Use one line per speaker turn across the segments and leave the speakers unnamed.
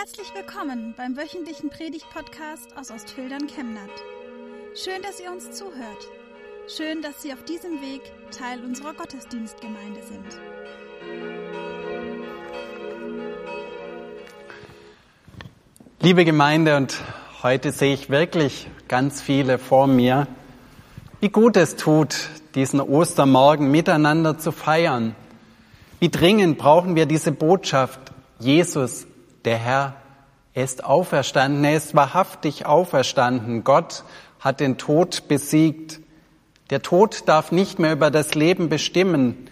Herzlich willkommen beim wöchentlichen Predigt-Podcast aus Ostfildern Chemnat. Schön, dass ihr uns zuhört. Schön, dass Sie auf diesem Weg Teil unserer Gottesdienstgemeinde sind.
Liebe Gemeinde, und heute sehe ich wirklich ganz viele vor mir, wie gut es tut, diesen Ostermorgen miteinander zu feiern. Wie dringend brauchen wir diese Botschaft, Jesus, der Herr, er ist auferstanden, er ist wahrhaftig auferstanden. Gott hat den Tod besiegt. Der Tod darf nicht mehr über das Leben bestimmen.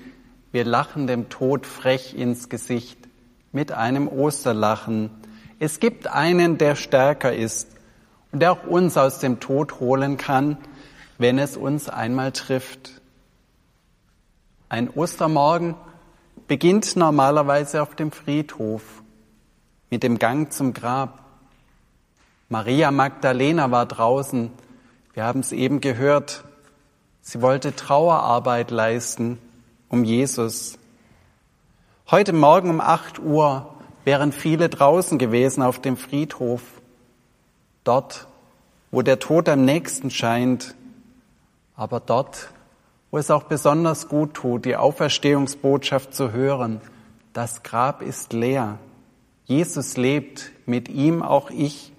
Wir lachen dem Tod frech ins Gesicht mit einem Osterlachen. Es gibt einen, der stärker ist und der auch uns aus dem Tod holen kann, wenn es uns einmal trifft. Ein Ostermorgen beginnt normalerweise auf dem Friedhof mit dem Gang zum Grab. Maria Magdalena war draußen. Wir haben es eben gehört. Sie wollte Trauerarbeit leisten um Jesus. Heute Morgen um 8 Uhr wären viele draußen gewesen auf dem Friedhof. Dort, wo der Tod am nächsten scheint, aber dort, wo es auch besonders gut tut, die Auferstehungsbotschaft zu hören. Das Grab ist leer. Jesus lebt, mit ihm auch ich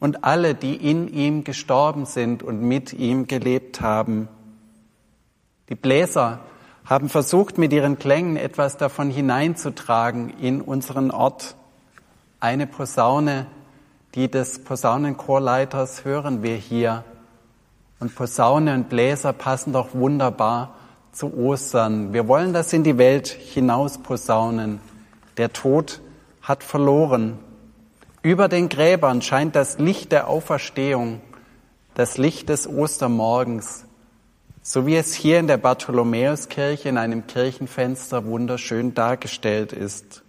und alle, die in ihm gestorben sind und mit ihm gelebt haben. Die Bläser haben versucht, mit ihren Klängen etwas davon hineinzutragen in unseren Ort. Eine Posaune, die des Posaunenchorleiters hören wir hier und Posaune und Bläser passen doch wunderbar zu Ostern. Wir wollen das in die Welt hinaus posaunen. Der Tod hat verloren. Über den Gräbern scheint das Licht der Auferstehung, das Licht des Ostermorgens, so wie es hier in der Bartholomäuskirche in einem Kirchenfenster wunderschön dargestellt ist.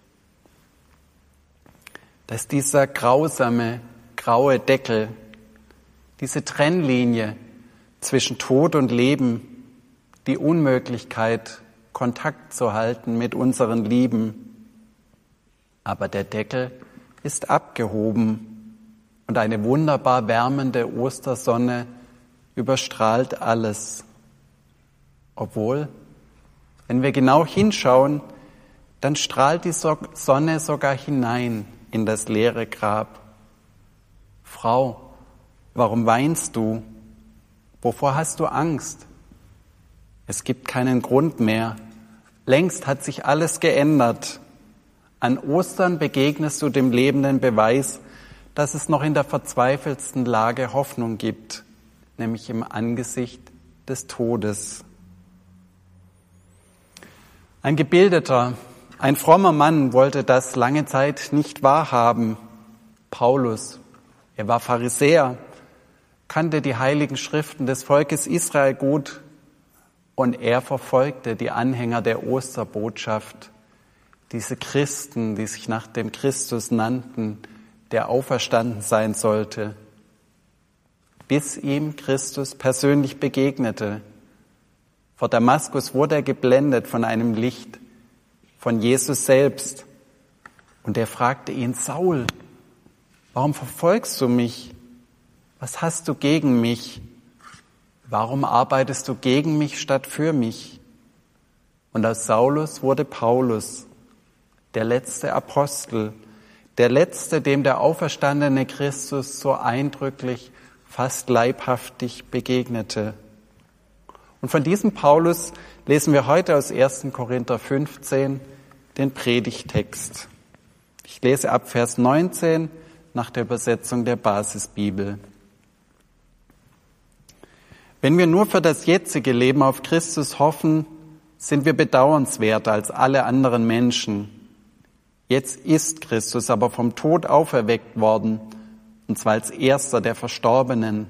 Dass dieser grausame, graue Deckel, diese Trennlinie zwischen Tod und Leben, die Unmöglichkeit, Kontakt zu halten mit unseren Lieben. Aber der Deckel ist abgehoben und eine wunderbar wärmende Ostersonne überstrahlt alles. Obwohl, wenn wir genau hinschauen, dann strahlt die Sonne sogar hinein in das leere Grab. Frau, warum weinst du? Wovor hast du Angst? Es gibt keinen Grund mehr. Längst hat sich alles geändert. An Ostern begegnest du dem lebenden Beweis, dass es noch in der verzweifelsten Lage Hoffnung gibt, nämlich im Angesicht des Todes. Ein gebildeter, ein frommer Mann wollte das lange Zeit nicht wahrhaben. Paulus, er war Pharisäer, kannte die heiligen Schriften des Volkes Israel gut und er verfolgte die Anhänger der Osterbotschaft, diese Christen, die sich nach dem Christus nannten, der auferstanden sein sollte, bis ihm Christus persönlich begegnete. Vor Damaskus wurde er geblendet von einem Licht, von Jesus selbst. Und er fragte ihn, Saul, warum verfolgst du mich? Was hast du gegen mich? Warum arbeitest du gegen mich statt für mich? Und aus Saulus wurde Paulus, der letzte Apostel, der letzte, dem der auferstandene Christus so eindrücklich, fast leibhaftig begegnete. Und von diesem Paulus lesen wir heute aus 1. Korinther 15 den Predigtext. Ich lese ab Vers 19 nach der Übersetzung der Basisbibel. Wenn wir nur für das jetzige Leben auf Christus hoffen, sind wir bedauernswerter als alle anderen Menschen. Jetzt ist Christus aber vom Tod auferweckt worden, und zwar als erster der Verstorbenen.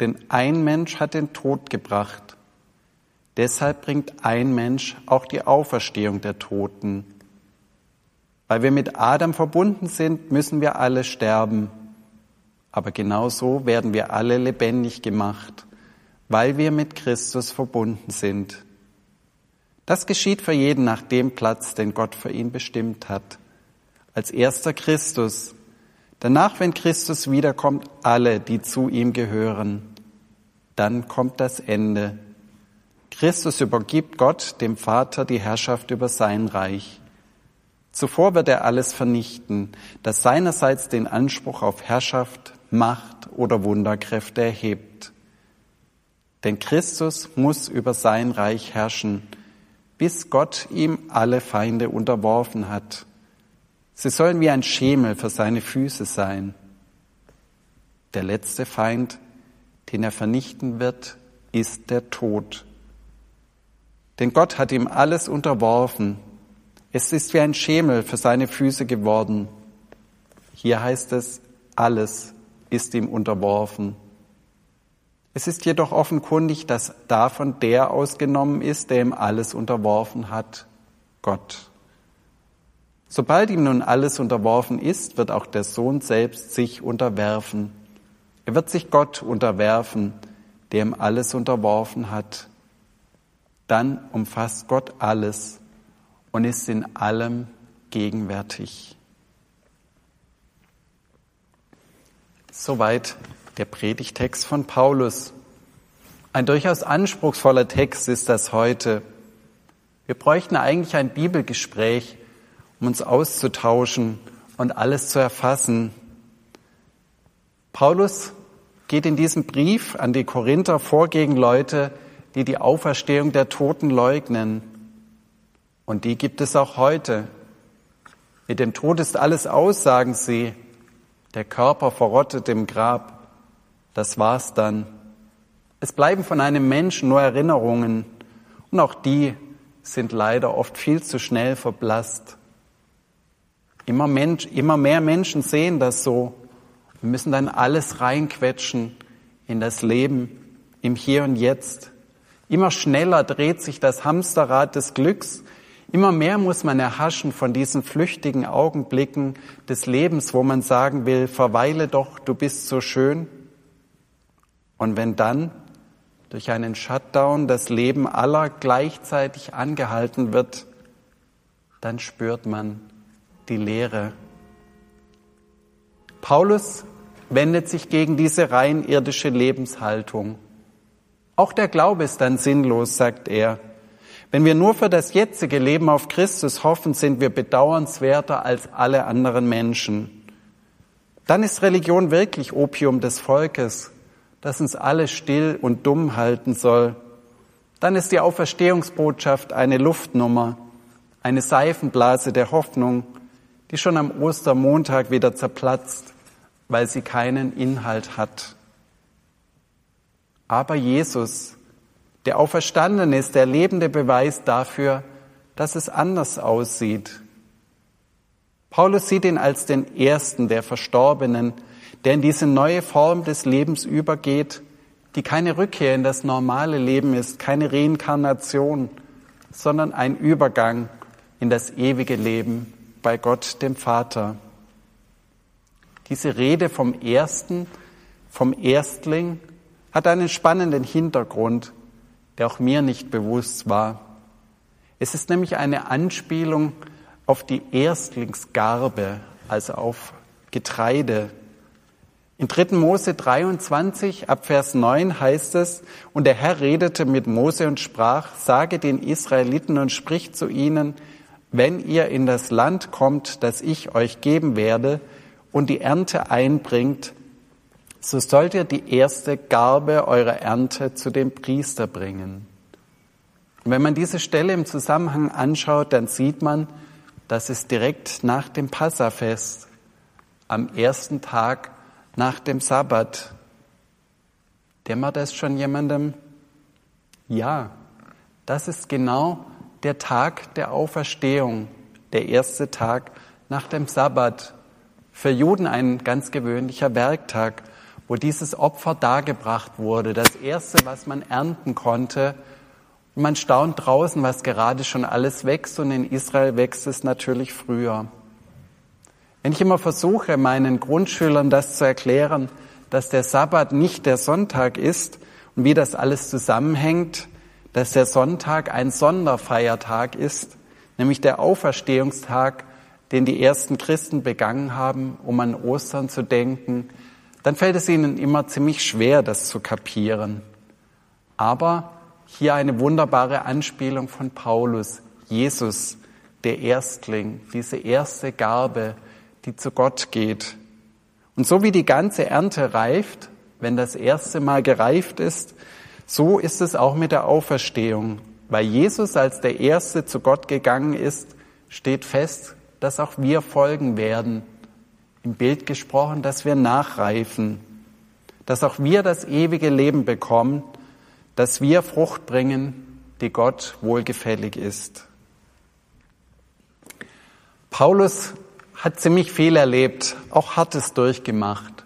Denn ein Mensch hat den Tod gebracht. Deshalb bringt ein Mensch auch die Auferstehung der Toten. Weil wir mit Adam verbunden sind, müssen wir alle sterben. Aber genau so werden wir alle lebendig gemacht weil wir mit Christus verbunden sind. Das geschieht für jeden nach dem Platz, den Gott für ihn bestimmt hat. als erster Christus. Danach, wenn Christus wiederkommt, alle, die zu ihm gehören. Dann kommt das Ende. Christus übergibt Gott, dem Vater, die Herrschaft über sein Reich. Zuvor wird er alles vernichten, das seinerseits den Anspruch auf Herrschaft, Macht oder Wunderkräfte erhebt. Denn Christus muss über sein Reich herrschen, bis Gott ihm alle Feinde unterworfen hat. Sie sollen wie ein Schemel für seine Füße sein. Der letzte Feind, den er vernichten wird, ist der Tod. Denn Gott hat ihm alles unterworfen. Es ist wie ein Schemel für seine Füße geworden. Hier heißt es, alles ist ihm unterworfen. Es ist jedoch offenkundig, dass davon der ausgenommen ist, der ihm alles unterworfen hat, Gott. Sobald ihm nun alles unterworfen ist, wird auch der Sohn selbst sich unterwerfen. Er wird sich Gott unterwerfen, der ihm alles unterworfen hat. Dann umfasst Gott alles und ist in allem gegenwärtig. Soweit der Predigtext von Paulus. Ein durchaus anspruchsvoller Text ist das heute. Wir bräuchten eigentlich ein Bibelgespräch, um uns auszutauschen und alles zu erfassen. Paulus geht in diesem Brief an die Korinther vor gegen Leute, die die Auferstehung der Toten leugnen. Und die gibt es auch heute. Mit dem Tod ist alles aus, sagen sie. Der Körper verrottet im Grab. Das war's dann. Es bleiben von einem Menschen nur Erinnerungen und auch die sind leider oft viel zu schnell verblasst. Immer, Mensch, immer mehr Menschen sehen das so. Wir müssen dann alles reinquetschen in das Leben, im Hier und Jetzt. Immer schneller dreht sich das Hamsterrad des Glücks. Immer mehr muss man erhaschen von diesen flüchtigen Augenblicken des Lebens, wo man sagen will, verweile doch, du bist so schön. Und wenn dann durch einen Shutdown das Leben aller gleichzeitig angehalten wird, dann spürt man die Leere. Paulus wendet sich gegen diese rein irdische Lebenshaltung. Auch der Glaube ist dann sinnlos, sagt er. Wenn wir nur für das jetzige Leben auf Christus hoffen, sind wir bedauernswerter als alle anderen Menschen. Dann ist Religion wirklich Opium des Volkes das uns alle still und dumm halten soll. Dann ist die Auferstehungsbotschaft eine Luftnummer, eine Seifenblase der Hoffnung, die schon am Ostermontag wieder zerplatzt, weil sie keinen Inhalt hat. Aber Jesus, der auferstanden ist, der lebende Beweis dafür, dass es anders aussieht. Paulus sieht ihn als den ersten der Verstorbenen, der in diese neue Form des Lebens übergeht, die keine Rückkehr in das normale Leben ist, keine Reinkarnation, sondern ein Übergang in das ewige Leben bei Gott dem Vater. Diese Rede vom Ersten, vom Erstling, hat einen spannenden Hintergrund, der auch mir nicht bewusst war. Es ist nämlich eine Anspielung auf die Erstlingsgarbe, also auf Getreide, in 3. Mose 23 ab Vers 9 heißt es, und der Herr redete mit Mose und sprach, sage den Israeliten und sprich zu ihnen, wenn ihr in das Land kommt, das ich euch geben werde, und die Ernte einbringt, so sollt ihr die erste Garbe eurer Ernte zu dem Priester bringen. Und wenn man diese Stelle im Zusammenhang anschaut, dann sieht man, dass es direkt nach dem Passafest am ersten Tag nach dem Sabbat. Dämmert es schon jemandem? Ja, das ist genau der Tag der Auferstehung, der erste Tag nach dem Sabbat. Für Juden ein ganz gewöhnlicher Werktag, wo dieses Opfer dargebracht wurde, das erste, was man ernten konnte. Und man staunt draußen, was gerade schon alles wächst und in Israel wächst es natürlich früher. Wenn ich immer versuche, meinen Grundschülern das zu erklären, dass der Sabbat nicht der Sonntag ist und wie das alles zusammenhängt, dass der Sonntag ein Sonderfeiertag ist, nämlich der Auferstehungstag den die ersten Christen begangen haben, um an Ostern zu denken, dann fällt es ihnen immer ziemlich schwer, das zu kapieren. Aber hier eine wunderbare Anspielung von Paulus, Jesus, der Erstling, diese erste Garbe, die zu Gott geht. Und so wie die ganze Ernte reift, wenn das erste Mal gereift ist, so ist es auch mit der Auferstehung. Weil Jesus als der Erste zu Gott gegangen ist, steht fest, dass auch wir folgen werden. Im Bild gesprochen, dass wir nachreifen, dass auch wir das ewige Leben bekommen, dass wir Frucht bringen, die Gott wohlgefällig ist. Paulus hat ziemlich viel erlebt, auch Hartes durchgemacht.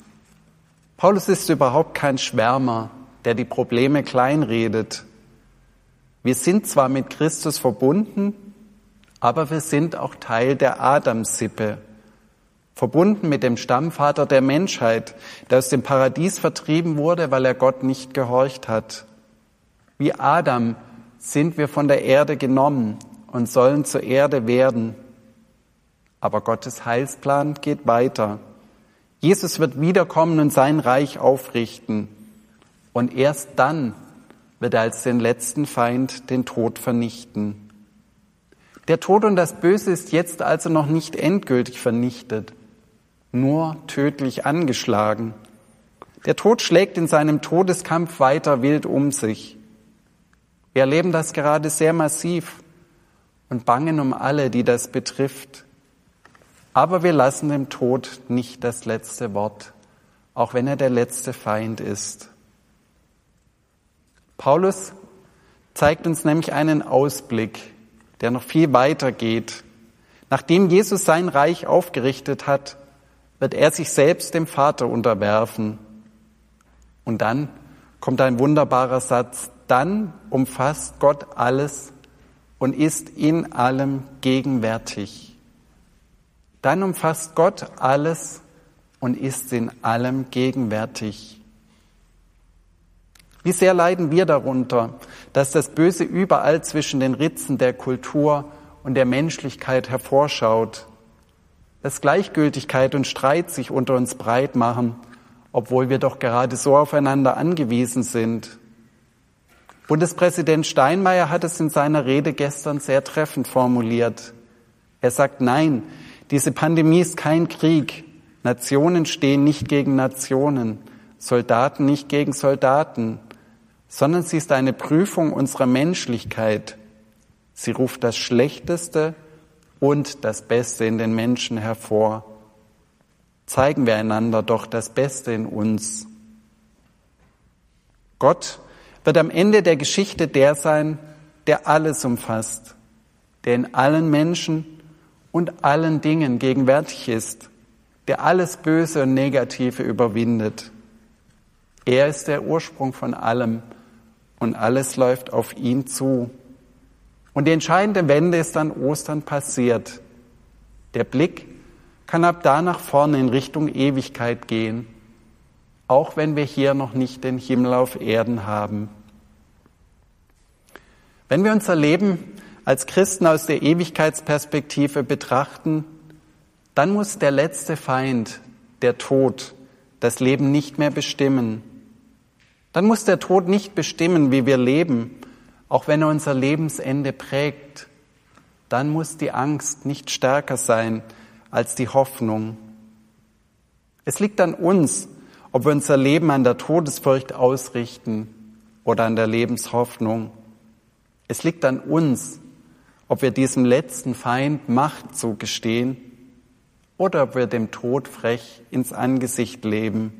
Paulus ist überhaupt kein Schwärmer, der die Probleme kleinredet. Wir sind zwar mit Christus verbunden, aber wir sind auch Teil der Adamssippe, verbunden mit dem Stammvater der Menschheit, der aus dem Paradies vertrieben wurde, weil er Gott nicht gehorcht hat. Wie Adam sind wir von der Erde genommen und sollen zur Erde werden. Aber Gottes Heilsplan geht weiter. Jesus wird wiederkommen und sein Reich aufrichten. Und erst dann wird er als den letzten Feind den Tod vernichten. Der Tod und das Böse ist jetzt also noch nicht endgültig vernichtet, nur tödlich angeschlagen. Der Tod schlägt in seinem Todeskampf weiter wild um sich. Wir erleben das gerade sehr massiv und bangen um alle, die das betrifft. Aber wir lassen dem Tod nicht das letzte Wort, auch wenn er der letzte Feind ist. Paulus zeigt uns nämlich einen Ausblick, der noch viel weiter geht. Nachdem Jesus sein Reich aufgerichtet hat, wird er sich selbst dem Vater unterwerfen. Und dann kommt ein wunderbarer Satz, dann umfasst Gott alles und ist in allem gegenwärtig dann umfasst Gott alles und ist in allem gegenwärtig. Wie sehr leiden wir darunter, dass das Böse überall zwischen den Ritzen der Kultur und der Menschlichkeit hervorschaut, dass Gleichgültigkeit und Streit sich unter uns breit machen, obwohl wir doch gerade so aufeinander angewiesen sind. Bundespräsident Steinmeier hat es in seiner Rede gestern sehr treffend formuliert. Er sagt, nein, diese Pandemie ist kein Krieg. Nationen stehen nicht gegen Nationen, Soldaten nicht gegen Soldaten, sondern sie ist eine Prüfung unserer Menschlichkeit. Sie ruft das Schlechteste und das Beste in den Menschen hervor. Zeigen wir einander doch das Beste in uns. Gott wird am Ende der Geschichte der sein, der alles umfasst, der in allen Menschen und allen Dingen gegenwärtig ist, der alles Böse und Negative überwindet. Er ist der Ursprung von allem und alles läuft auf ihn zu. Und die entscheidende Wende ist an Ostern passiert. Der Blick kann ab da nach vorne in Richtung Ewigkeit gehen, auch wenn wir hier noch nicht den Himmel auf Erden haben. Wenn wir unser Leben als Christen aus der Ewigkeitsperspektive betrachten, dann muss der letzte Feind, der Tod, das Leben nicht mehr bestimmen. Dann muss der Tod nicht bestimmen, wie wir leben, auch wenn er unser Lebensende prägt. Dann muss die Angst nicht stärker sein als die Hoffnung. Es liegt an uns, ob wir unser Leben an der Todesfurcht ausrichten oder an der Lebenshoffnung. Es liegt an uns, ob wir diesem letzten Feind Macht zugestehen oder ob wir dem Tod frech ins Angesicht leben.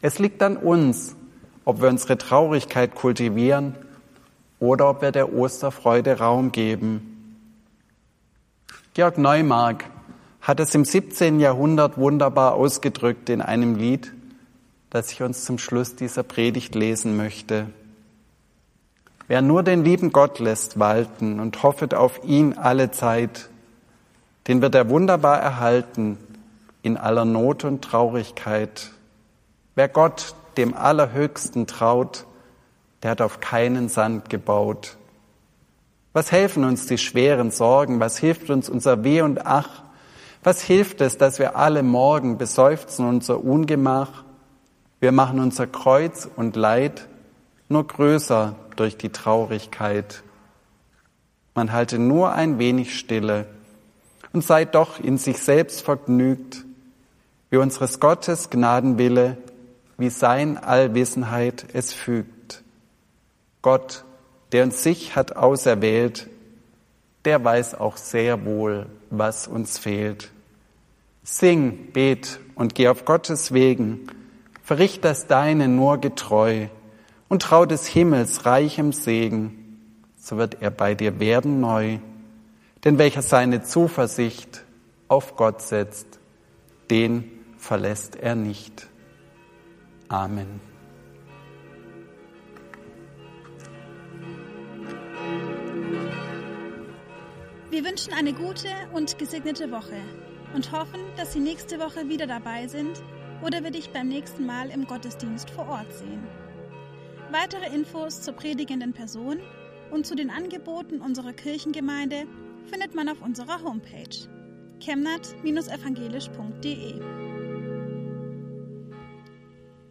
Es liegt an uns, ob wir unsere Traurigkeit kultivieren oder ob wir der Osterfreude Raum geben. Georg Neumark hat es im 17. Jahrhundert wunderbar ausgedrückt in einem Lied, das ich uns zum Schluss dieser Predigt lesen möchte. Wer nur den lieben Gott lässt walten und hoffet auf ihn alle Zeit, den wird er wunderbar erhalten in aller Not und Traurigkeit. Wer Gott, dem Allerhöchsten, traut, der hat auf keinen Sand gebaut. Was helfen uns die schweren Sorgen? Was hilft uns unser Weh und Ach? Was hilft es, dass wir alle morgen beseufzen unser Ungemach? Wir machen unser Kreuz und Leid nur größer durch die Traurigkeit. Man halte nur ein wenig stille und sei doch in sich selbst vergnügt, wie unseres Gottes Gnadenwille, wie sein Allwissenheit es fügt. Gott, der uns sich hat auserwählt, der weiß auch sehr wohl, was uns fehlt. Sing, bet und geh auf Gottes Wegen, verricht das Deine nur getreu und trau des Himmels reichem Segen, so wird er bei dir werden neu. Denn welcher seine Zuversicht auf Gott setzt, den verlässt er nicht. Amen.
Wir wünschen eine gute und gesegnete Woche und hoffen, dass Sie nächste Woche wieder dabei sind oder wir dich beim nächsten Mal im Gottesdienst vor Ort sehen. Weitere Infos zur predigenden Person und zu den Angeboten unserer Kirchengemeinde findet man auf unserer Homepage chemnat-evangelisch.de.